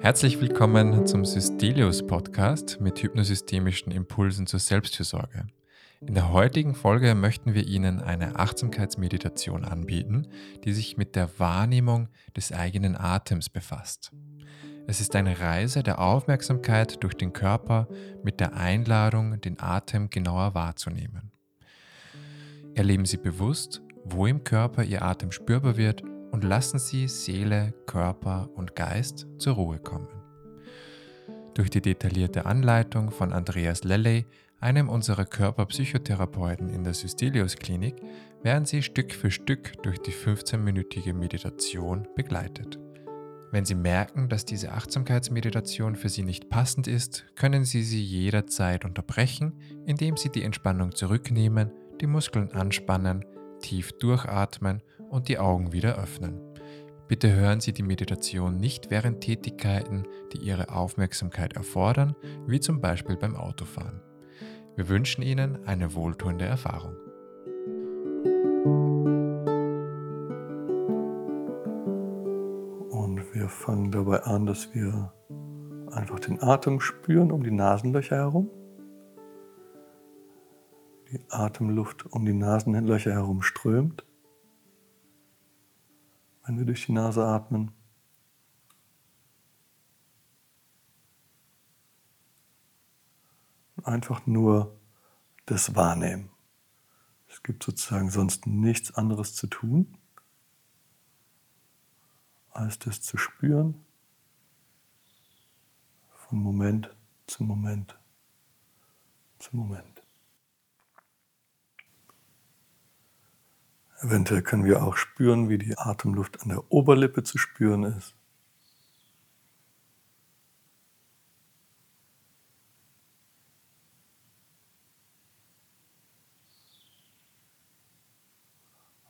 Herzlich willkommen zum Systelius Podcast mit hypnosystemischen Impulsen zur Selbstfürsorge. In der heutigen Folge möchten wir Ihnen eine Achtsamkeitsmeditation anbieten, die sich mit der Wahrnehmung des eigenen Atems befasst. Es ist eine Reise der Aufmerksamkeit durch den Körper mit der Einladung, den Atem genauer wahrzunehmen. Erleben Sie bewusst, wo im Körper Ihr Atem spürbar wird und lassen Sie Seele, Körper und Geist zur Ruhe kommen. Durch die detaillierte Anleitung von Andreas Lelley, einem unserer Körperpsychotherapeuten in der Systelius Klinik, werden Sie Stück für Stück durch die 15-minütige Meditation begleitet. Wenn Sie merken, dass diese Achtsamkeitsmeditation für Sie nicht passend ist, können Sie sie jederzeit unterbrechen, indem Sie die Entspannung zurücknehmen, die Muskeln anspannen, tief durchatmen und die Augen wieder öffnen. Bitte hören Sie die Meditation nicht während Tätigkeiten, die Ihre Aufmerksamkeit erfordern, wie zum Beispiel beim Autofahren. Wir wünschen Ihnen eine wohltuende Erfahrung. Wir fangen dabei an, dass wir einfach den Atem spüren um die Nasenlöcher herum. Die Atemluft um die Nasenlöcher herum strömt wenn wir durch die Nase atmen. Einfach nur das Wahrnehmen. Es gibt sozusagen sonst nichts anderes zu tun, als das zu spüren, von Moment zu Moment zu Moment. Eventuell können wir auch spüren, wie die Atemluft an der Oberlippe zu spüren ist.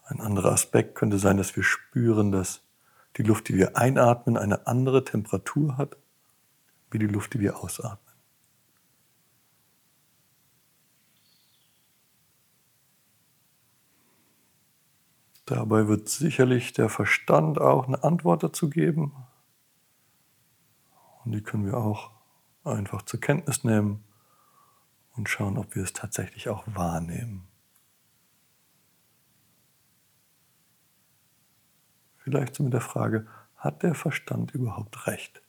Ein anderer Aspekt könnte sein, dass wir spüren, dass die Luft, die wir einatmen, eine andere Temperatur hat, wie die Luft, die wir ausatmen. Dabei wird sicherlich der Verstand auch eine Antwort dazu geben. Und die können wir auch einfach zur Kenntnis nehmen und schauen, ob wir es tatsächlich auch wahrnehmen. Vielleicht so mit der Frage, hat der Verstand überhaupt recht?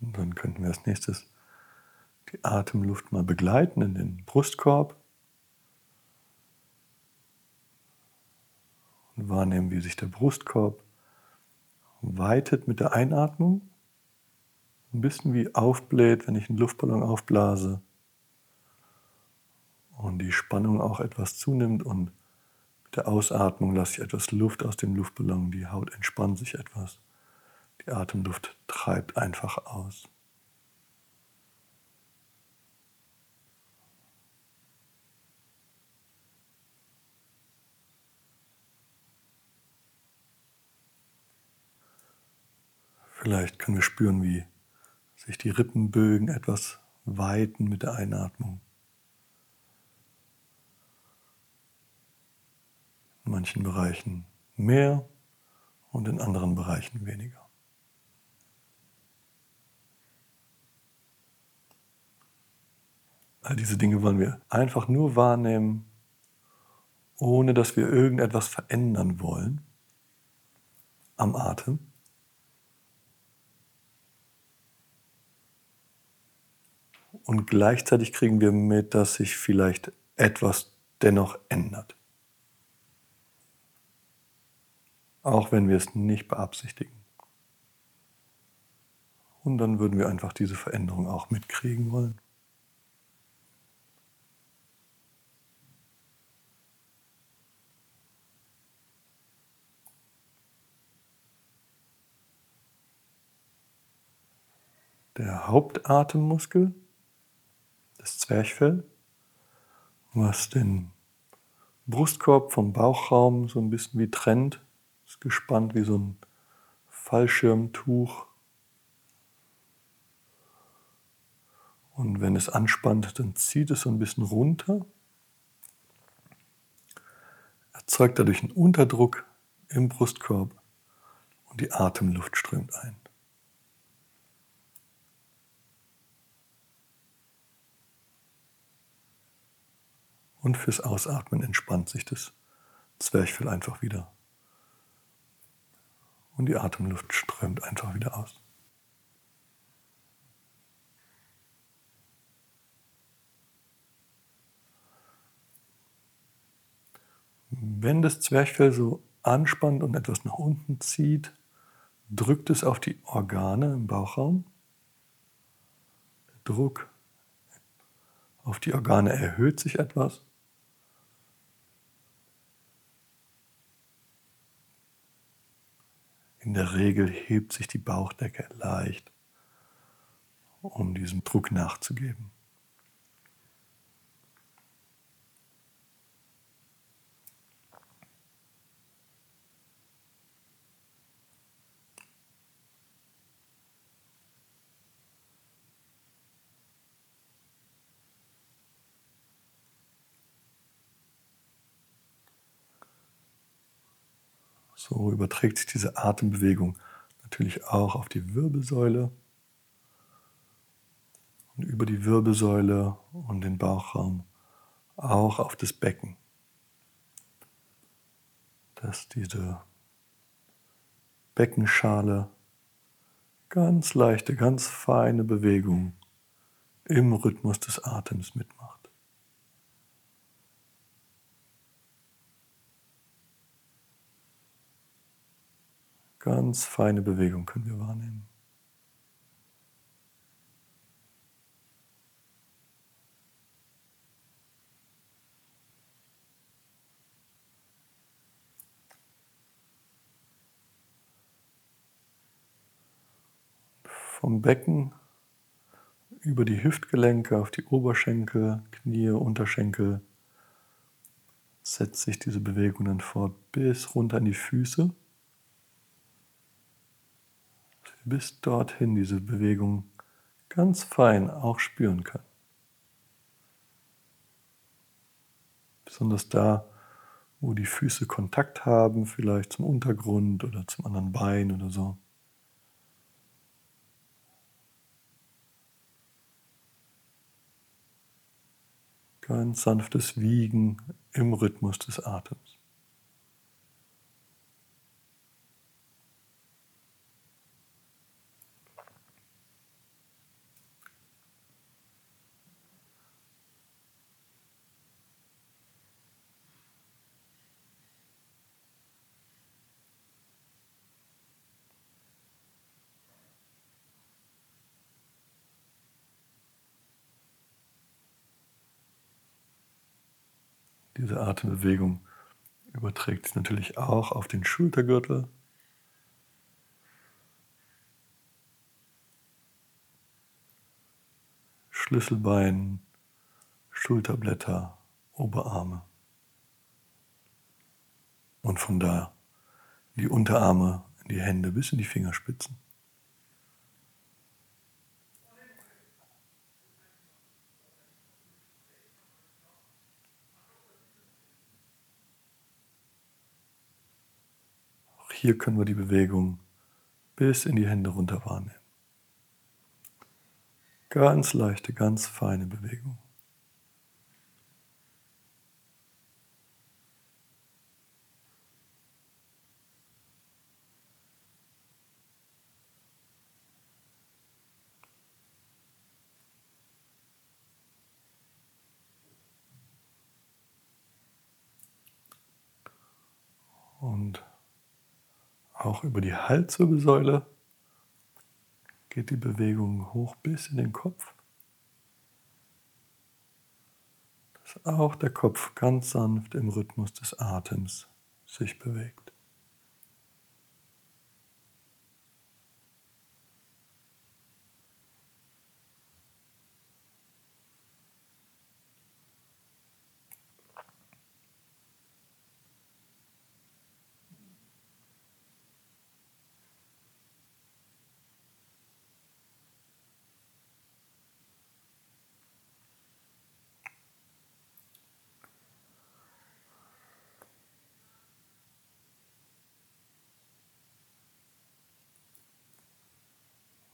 Und dann könnten wir als nächstes die Atemluft mal begleiten in den Brustkorb wahrnehmen, wie sich der Brustkorb weitet mit der Einatmung. Ein bisschen wie aufbläht, wenn ich einen Luftballon aufblase. Und die Spannung auch etwas zunimmt und mit der Ausatmung lasse ich etwas Luft aus dem Luftballon, die Haut entspannt sich etwas. Die Atemluft treibt einfach aus. Vielleicht können wir spüren, wie sich die Rippenbögen etwas weiten mit der Einatmung. In manchen Bereichen mehr und in anderen Bereichen weniger. All diese Dinge wollen wir einfach nur wahrnehmen, ohne dass wir irgendetwas verändern wollen am Atem. Und gleichzeitig kriegen wir mit, dass sich vielleicht etwas dennoch ändert. Auch wenn wir es nicht beabsichtigen. Und dann würden wir einfach diese Veränderung auch mitkriegen wollen. der Hauptatemmuskel das Zwerchfell, was den Brustkorb vom Bauchraum so ein bisschen wie trennt. Ist gespannt wie so ein Fallschirmtuch. Und wenn es anspannt, dann zieht es so ein bisschen runter, erzeugt dadurch einen Unterdruck im Brustkorb und die Atemluft strömt ein. Und fürs Ausatmen entspannt sich das Zwerchfell einfach wieder. Und die Atemluft strömt einfach wieder aus. Wenn das Zwerchfell so anspannt und etwas nach unten zieht, drückt es auf die Organe im Bauchraum. Der Druck auf die Organe erhöht sich etwas. In der Regel hebt sich die Bauchdecke leicht, um diesem Druck nachzugeben. So überträgt sich diese Atembewegung natürlich auch auf die Wirbelsäule und über die Wirbelsäule und den Bauchraum auch auf das Becken. Dass diese Beckenschale ganz leichte, ganz feine Bewegung im Rhythmus des Atems mitmacht. Ganz feine Bewegung können wir wahrnehmen. Vom Becken über die Hüftgelenke auf die Oberschenkel, Knie, Unterschenkel setzt sich diese Bewegung dann fort bis runter in die Füße bis dorthin diese Bewegung ganz fein auch spüren kann. Besonders da, wo die Füße Kontakt haben, vielleicht zum Untergrund oder zum anderen Bein oder so. Ganz sanftes Wiegen im Rhythmus des Atems. Diese Atembewegung überträgt sich natürlich auch auf den Schultergürtel. Schlüsselbein, Schulterblätter, Oberarme. Und von da die Unterarme, die Hände bis in die Fingerspitzen. Hier können wir die Bewegung bis in die Hände runter wahrnehmen. Ganz leichte, ganz feine Bewegung. Und auch über die Halswirbelsäule geht die Bewegung hoch bis in den Kopf. Dass auch der Kopf ganz sanft im Rhythmus des Atems sich bewegt.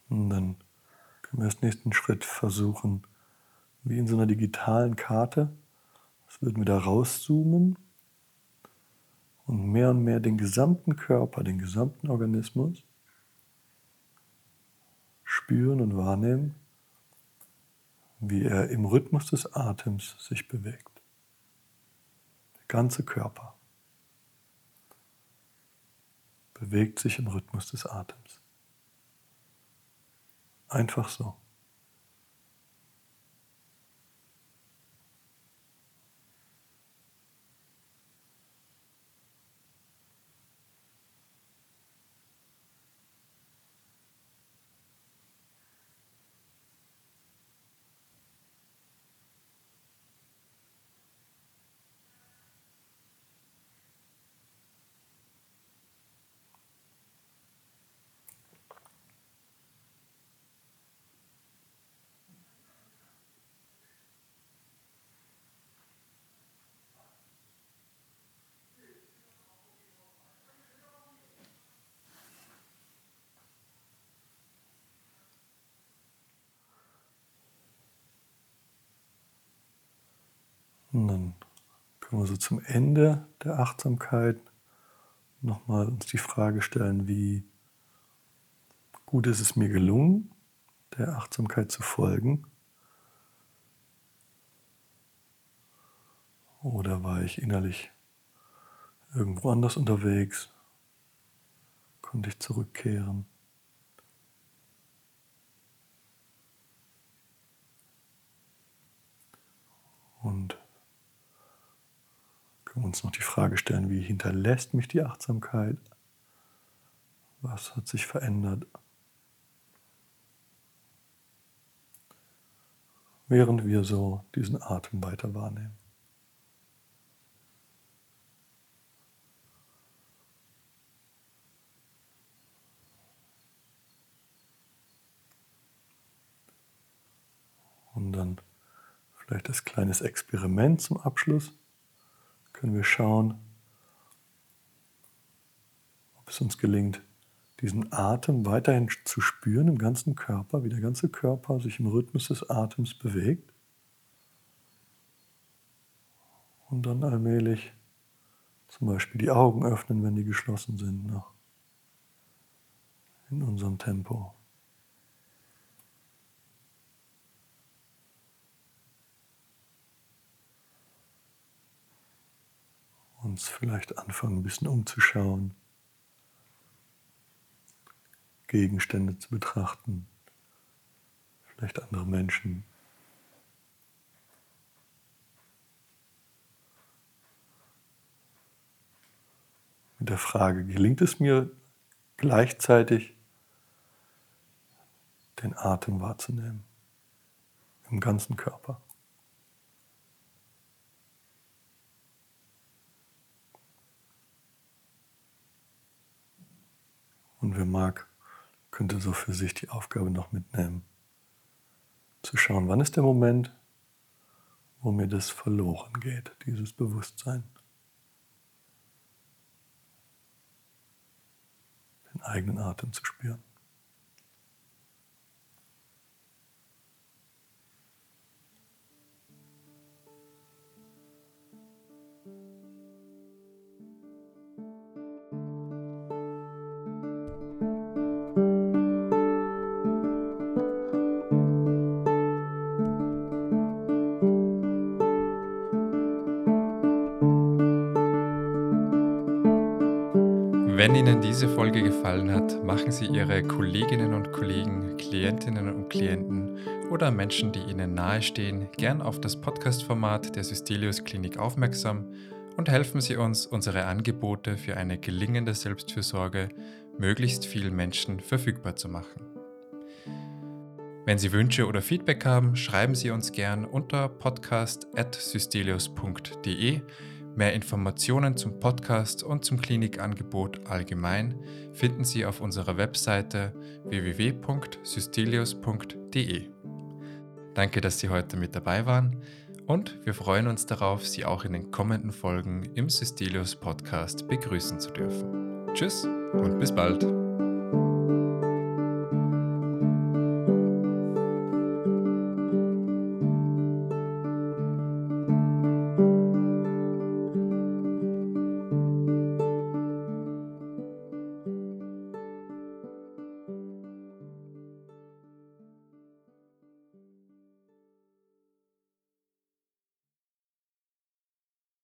Und dann können wir als nächsten Schritt versuchen, wie in so einer digitalen Karte, das würden wir da rauszoomen und mehr und mehr den gesamten Körper, den gesamten Organismus spüren und wahrnehmen, wie er im Rhythmus des Atems sich bewegt. Der ganze Körper bewegt sich im Rhythmus des Atems. Einfach so. Und dann können wir so zum Ende der Achtsamkeit nochmal uns die Frage stellen, wie gut ist es mir gelungen, der Achtsamkeit zu folgen? Oder war ich innerlich irgendwo anders unterwegs? Konnte ich zurückkehren? Und können wir uns noch die Frage stellen, wie hinterlässt mich die Achtsamkeit? Was hat sich verändert? Während wir so diesen Atem weiter wahrnehmen. Und dann vielleicht das kleines Experiment zum Abschluss können wir schauen, ob es uns gelingt, diesen Atem weiterhin zu spüren im ganzen Körper, wie der ganze Körper sich im Rhythmus des Atems bewegt. Und dann allmählich zum Beispiel die Augen öffnen, wenn die geschlossen sind, noch in unserem Tempo. Uns vielleicht anfangen, ein bisschen umzuschauen, Gegenstände zu betrachten, vielleicht andere Menschen. Mit der Frage, gelingt es mir gleichzeitig, den Atem wahrzunehmen im ganzen Körper? Und wer mag, könnte so für sich die Aufgabe noch mitnehmen, zu schauen, wann ist der Moment, wo mir das verloren geht, dieses Bewusstsein. Den eigenen Atem zu spüren. Wenn Ihnen diese Folge gefallen hat, machen Sie Ihre Kolleginnen und Kollegen, Klientinnen und Klienten oder Menschen, die Ihnen nahestehen, gern auf das Podcast-Format der Systelius Klinik aufmerksam und helfen Sie uns, unsere Angebote für eine gelingende Selbstfürsorge möglichst vielen Menschen verfügbar zu machen. Wenn Sie Wünsche oder Feedback haben, schreiben Sie uns gern unter podcast.systelius.de Mehr Informationen zum Podcast und zum Klinikangebot allgemein finden Sie auf unserer Webseite www.systelius.de. Danke, dass Sie heute mit dabei waren und wir freuen uns darauf, Sie auch in den kommenden Folgen im Systelius Podcast begrüßen zu dürfen. Tschüss und bis bald.